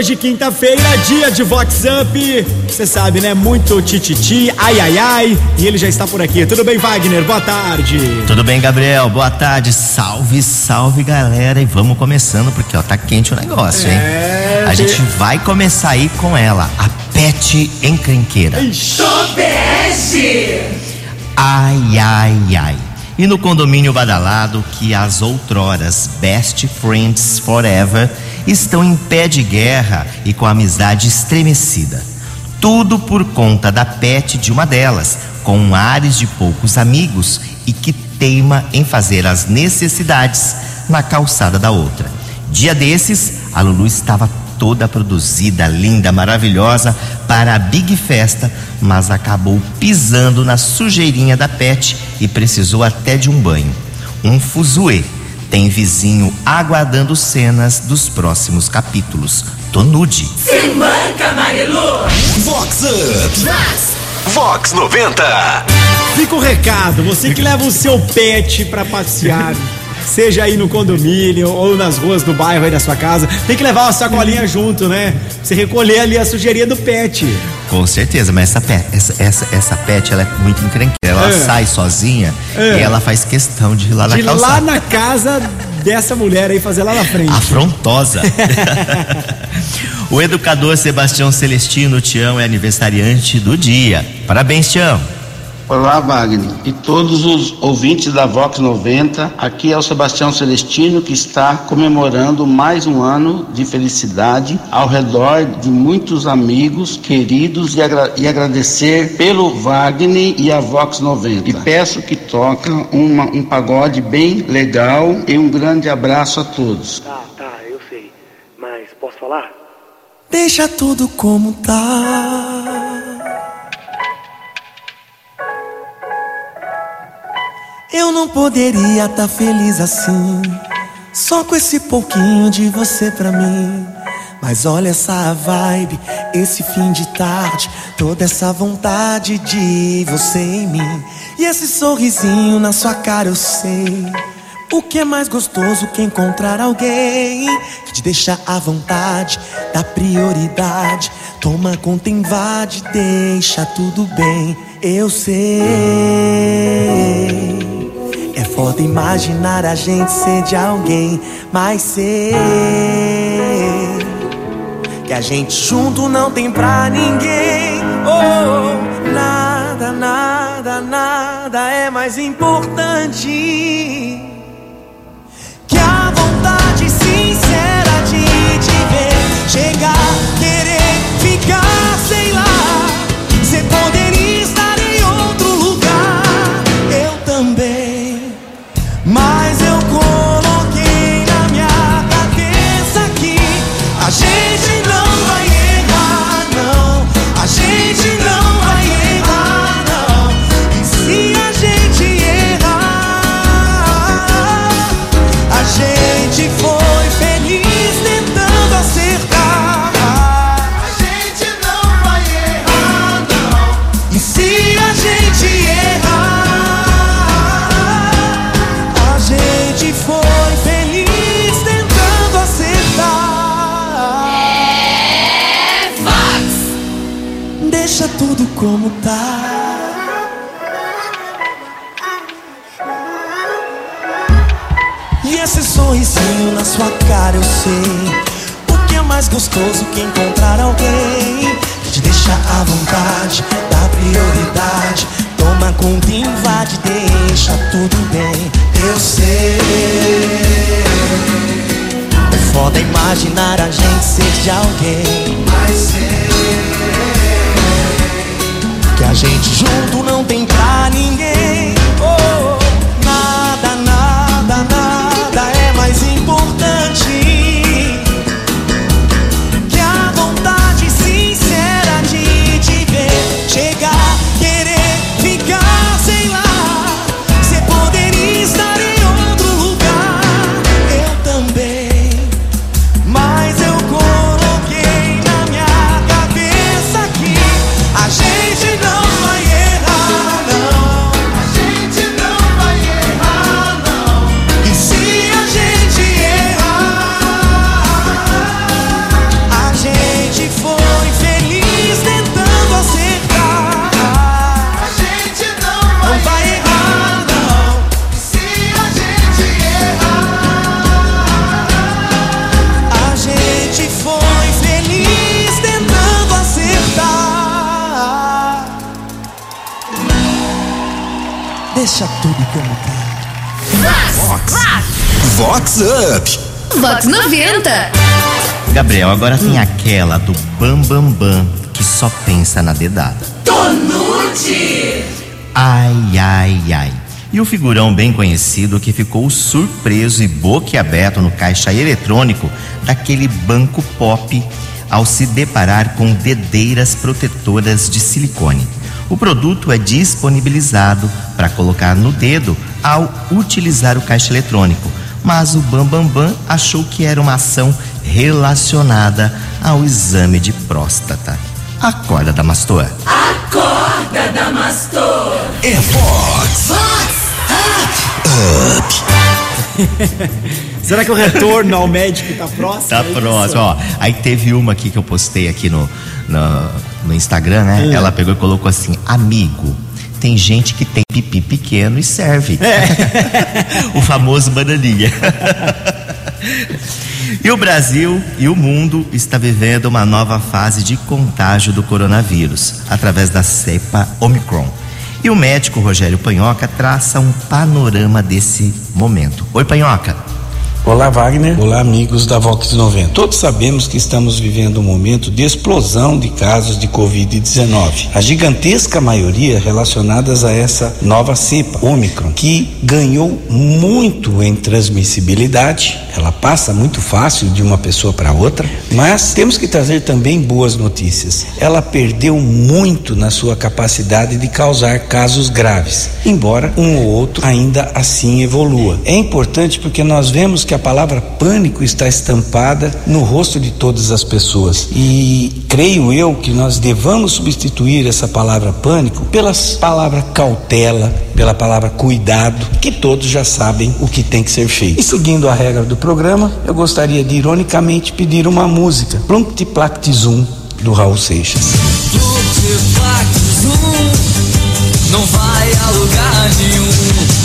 Hoje, quinta-feira, dia de Vox Up. Você sabe, né? Muito tititi, ai ai ai. E ele já está por aqui. Tudo bem, Wagner? Boa tarde. Tudo bem, Gabriel? Boa tarde. Salve, salve, galera. E vamos começando, porque ó, tá quente o negócio, hein? É, A gente vai começar aí com ela, a Pet Encrenqueira. Ai, ai, ai. E no condomínio badalado que as outroras Best Friends Forever estão em pé de guerra e com a amizade estremecida. Tudo por conta da pet de uma delas, com ares de poucos amigos e que teima em fazer as necessidades na calçada da outra. Dia desses, a Lulu estava toda produzida, linda, maravilhosa para a Big Festa, mas acabou pisando na sujeirinha da pet e precisou até de um banho. Um fuzuê. Tem vizinho aguardando cenas dos próximos capítulos. Tô nude. Vox Up. Vox 90. Fica o recado, você que leva o seu pet pra passear, seja aí no condomínio ou nas ruas do bairro aí da sua casa, tem que levar uma sacolinha junto, né? Você recolher ali a sujeirinha do pet. Com certeza, mas essa pet, essa, essa, essa pet ela é muito encrenqueira. Ela É. sai sozinha É. e ela faz questão de ir lá na De calçada. lá na casa dessa mulher aí, fazer lá na frente. Afrontosa. o educador Sebastião Celestino Tião é aniversariante do dia. Parabéns, Tião. Olá, Wagner, e todos os ouvintes da Vox 90. Aqui é o Sebastião Celestino que está comemorando mais um ano de felicidade ao redor de muitos amigos queridos e, agra- e agradecer pelo Wagner e a Vox 90. E peço que toquem uma- um pagode bem legal e um grande abraço a todos. Tá, tá, eu sei. Mas posso falar? Deixa tudo como tá. Eu não poderia estar feliz assim, só com esse pouquinho de você pra mim. Mas olha essa vibe, esse fim de tarde, toda essa vontade de você em mim. E esse sorrisinho na sua cara eu sei. O que é mais gostoso que encontrar alguém que te deixa à vontade, dá prioridade, toma conta, invade, deixa tudo bem. Eu sei. Imaginar a gente ser de alguém, mas sei que a gente junto não tem pra ninguém. Oh, nada, nada, nada é mais importante gostoso que encontrar alguém Que te deixa à vontade, dá prioridade Toma conta, invade, deixa tudo bem. Eu sei. É foda imaginar a gente ser de alguém. Mas sei que a gente junto não tem pra ninguém. Deixa tudo como tá. Vox Up. Vox 90. Gabriel, agora tem aquela do Bam Bam Bam que só pensa na dedada. Tonute. Ai, ai, ai. E o figurão bem conhecido que ficou surpreso e boquiaberto no caixa eletrônico daquele banco pop ao se deparar com dedeiras protetoras de silicone. O produto é disponibilizado para colocar no dedo ao utilizar o caixa eletrônico, mas o Bambambam Bam Bam achou que era uma ação relacionada ao exame de próstata. Acorda, Damastor. Acorda, Damastor. É Vox Será que o retorno ao médico tá próximo? Tá É próximo, ó. Aí teve uma aqui que eu postei aqui no, no, no Instagram, né? Hum. Ela pegou e colocou assim: Amigo, tem gente que tem pipi pequeno e serve. É. o famoso bananinha. e o Brasil e o mundo está vivendo uma nova fase de contágio do coronavírus através da cepa Omicron. E o médico Rogério Panhoca traça um panorama desse momento. Oi, Panhoca. Olá, Wagner. Olá, amigos da Vox 90. Todos sabemos que estamos vivendo um momento de explosão de casos de Covid-19. A gigantesca maioria relacionadas a essa nova cepa, Omicron, que ganhou muito em transmissibilidade. Ela passa muito fácil de uma pessoa para outra, mas temos que trazer também boas notícias. Ela perdeu muito na sua capacidade de causar casos graves, embora um ou outro ainda assim evolua. É importante porque nós vemos que a palavra pânico está estampada no rosto de todas as pessoas. E creio eu que nós devamos substituir essa palavra pânico pela palavra cautela, pela palavra cuidado, que todos já sabem o que tem que ser feito. E seguindo a regra do programa, eu gostaria de ironicamente pedir uma música, Plumpty Placti Zoom, do Raul Seixas. não vai a lugar nenhum.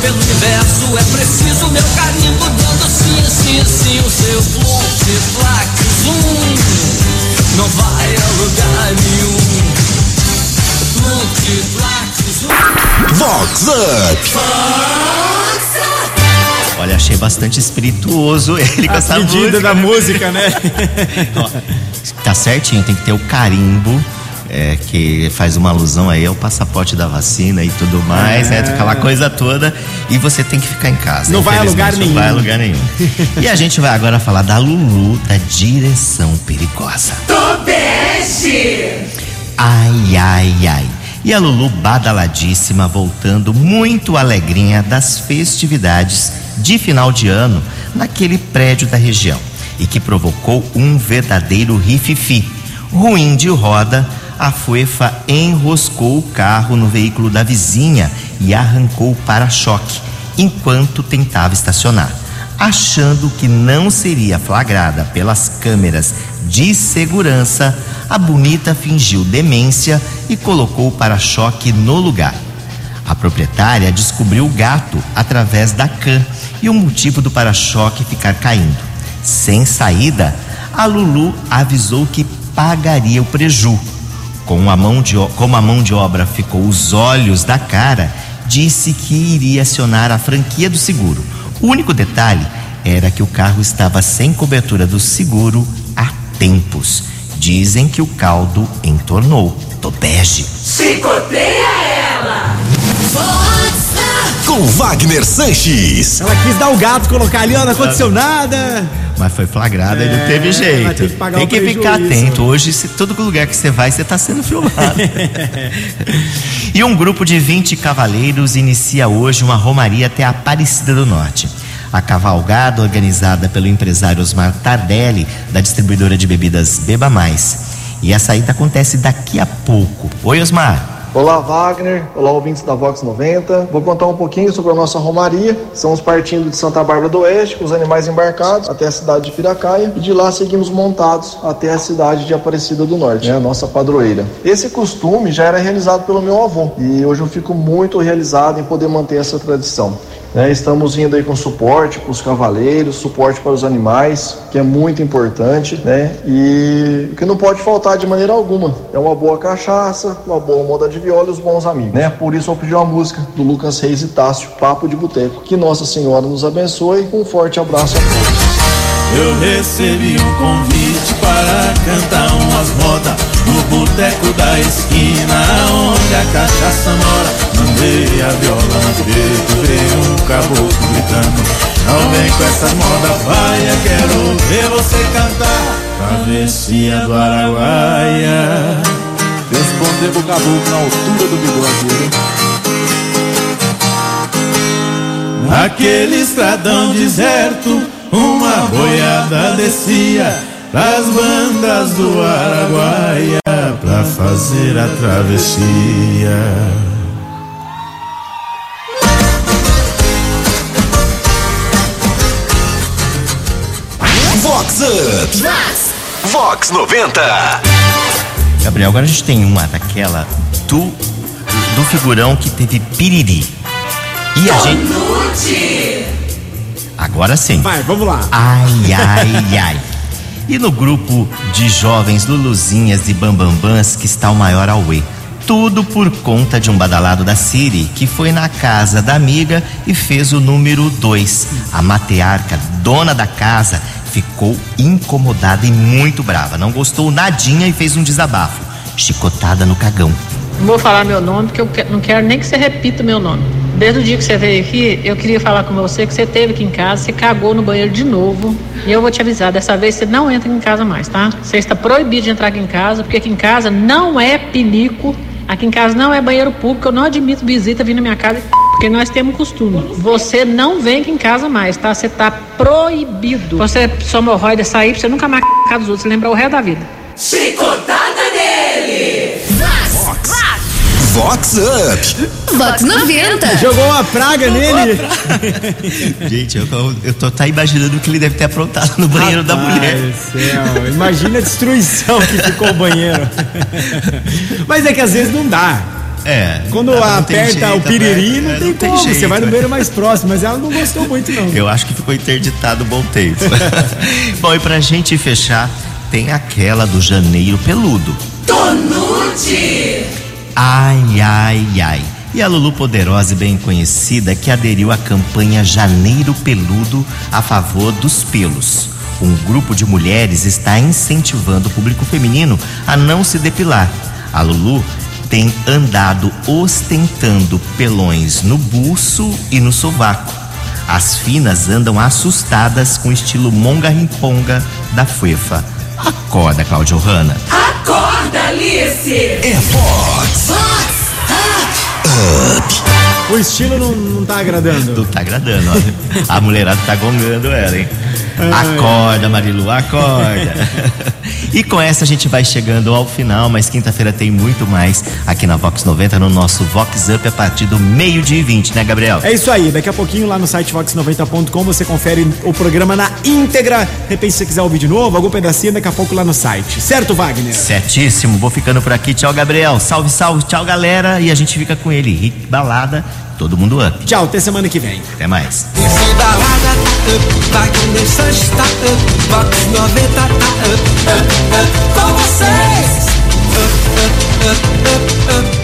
Pelo universo é preciso meu carimbo dando sim, sim, sim, o seu fluxo, plaque, zoom, não vai a lugar nenhum. Plaque, zoom. Vox Up. Olha, achei bastante espirituoso ele com A essa pedida música. da música, né? Ó, tá certinho, tem que ter o carimbo. É, que faz uma alusão aí ao passaporte da vacina e tudo mais, né? Aquela coisa toda. E você tem que ficar em casa. Não vai a lugar Não vai a nenhum. lugar nenhum. e a gente vai agora falar da Lulu, da direção perigosa. Tobeste. Ai, ai, ai. E a Lulu badaladíssima voltando muito alegrinha das festividades de final de ano naquele prédio da região e que provocou um verdadeiro rififi. Ruim de roda, a fuefa enroscou o carro no veículo da vizinha e arrancou o para-choque enquanto tentava estacionar. Achando que não seria flagrada pelas câmeras de segurança, a bonita fingiu demência e colocou o para-choque no lugar. A proprietária descobriu o gato através da cã e o motivo do para-choque ficar caindo. Sem saída, a Lulu avisou que pagaria o preju. Com a mão de, como a mão de obra ficou os olhos da cara, disse que iria acionar a franquia do seguro. O único detalhe era que o carro estava sem cobertura do seguro há tempos. Dizem que o caldo entornou. Tô bege. Chicoteia ela. Vox Com Wagner Sanches. Ela quis dar o gato, colocar ali, ó, não aconteceu nada. Mas foi flagrada e não É, teve jeito. que Tem que ficar atento. Hoje, se todo lugar que você vai, você está sendo filmado. e um grupo de 20 cavaleiros inicia hoje uma romaria até a Aparecida do Norte. A cavalgada, organizada pelo empresário Osmar Tardelli, da distribuidora de bebidas Beba Mais. E a saída acontece daqui a pouco. Oi, Osmar. Olá, Wagner. Olá, ouvintes da Vox 90. Vou contar um pouquinho sobre a nossa romaria. Estamos partindo de Santa Bárbara do Oeste, com os animais embarcados, até a cidade de Piracaia. E de lá seguimos montados até a cidade de Aparecida do Norte, né, a nossa padroeira. Esse costume já era realizado pelo meu avô. E hoje eu fico muito realizado em poder manter essa tradição. Né, estamos indo aí com suporte para os cavaleiros, suporte para os animais, que é muito importante, né? E o que não pode faltar de maneira alguma é uma boa cachaça, uma boa moda de viola e os bons amigos, né? Por isso eu pedi uma música do Lucas Reis e Tássio, Papo de Boteco. Que Nossa Senhora nos abençoe. Um forte abraço a todos. Eu recebi um convite para cantar umas modas no boteco da esquina, a cachaça mora. Mandei a viola no peito, veio um caboclo gritando. Não vem com essa moda, vai, quero ver você cantar. Travessia do Araguaia. Responder pro caboclo na altura do bigode? Naquele estradão deserto, uma boiada descia pras bandas do Araguaia pra fazer a travessia. Vox Up. Vox 90. Gabriel, agora a gente tem uma daquela do, do figurão que teve piriri. E a gente. Agora sim. Vai, vamos lá. Ai, ai, ai. E no grupo de jovens Luluzinhas e Bambambãs que está o maior auê. Tudo por conta de um badalado da Siri que foi na casa da amiga e fez o número 2. A matriarca, dona da casa, ficou incomodada e muito brava. Não gostou nadinha e fez um desabafo. Chicotada no cagão. Não vou falar meu nome, porque eu não quero nem que você repita meu nome. Desde o dia que você veio aqui, eu queria falar com você que você teve aqui em casa, você cagou no banheiro de novo. E eu vou te avisar, dessa vez você não entra em casa mais, tá? Você está proibido de entrar aqui em casa, porque aqui em casa não é pinico, aqui em casa não é banheiro público, eu não admito visita vir na minha casa, porque nós temos costume. Você não vem aqui em casa mais, tá? Você tá proibido. Você sua hemorroida sair, pra você nunca mais cagar dos outros, você lembra o resto da vida. Chicotada nele. Vox Up. Vox 90. Jogou uma praga nele. Gente, eu, tô- eu tô tá imaginando o que ele deve ter aprontado no banheiro da Rapaz mulher. do céu, imagina a destruição que ficou o banheiro. Mas é que às vezes não dá. É. Quando aperta jeito, o piriri, não é, tem não tem como. Você jeito, vai no banheiro mais próximo, mas ela não gostou muito, não. Eu acho que ficou interditado um bom tempo. Bom, e pra gente fechar, tem aquela do janeiro peludo. Tonude. Ai, ai, ai. E a Lulu Poderosa e bem conhecida que aderiu à campanha Janeiro Peludo a favor dos pelos. Um grupo de mulheres está incentivando o público feminino a não se depilar. A Lulu tem andado ostentando pelões no buço e no sovaco. As finas andam assustadas com o estilo monga-rimponga da Fuefa. Acorda, Cláudio Hanna. Acorda, Alice. É Vox O estilo não, não tá agradando. Não tá agradando, olha. A mulherada tá gongando ela, hein? Acorda, Marilu, acorda. E com essa a gente vai chegando ao final, mas quinta-feira tem muito mais aqui na Vox 90, no nosso Vox Up a partir do meio-dia e 20, né, Gabriel? É isso aí, daqui a pouquinho lá no site vox90.com você confere o programa na íntegra. De repente, se você quiser ouvir de novo, algum pedacinho, daqui a pouco lá no site. Certo, Wagner? Certíssimo, vou ficando por aqui. Tchau, Gabriel. Salve, salve, tchau, galera. E a gente fica com ele, Rick Balada, todo mundo up. Tchau, até semana que vem. Até mais. Esse balada up, Wagner Sanches up, Vox 90 up, up, up, com vocês. Up, up,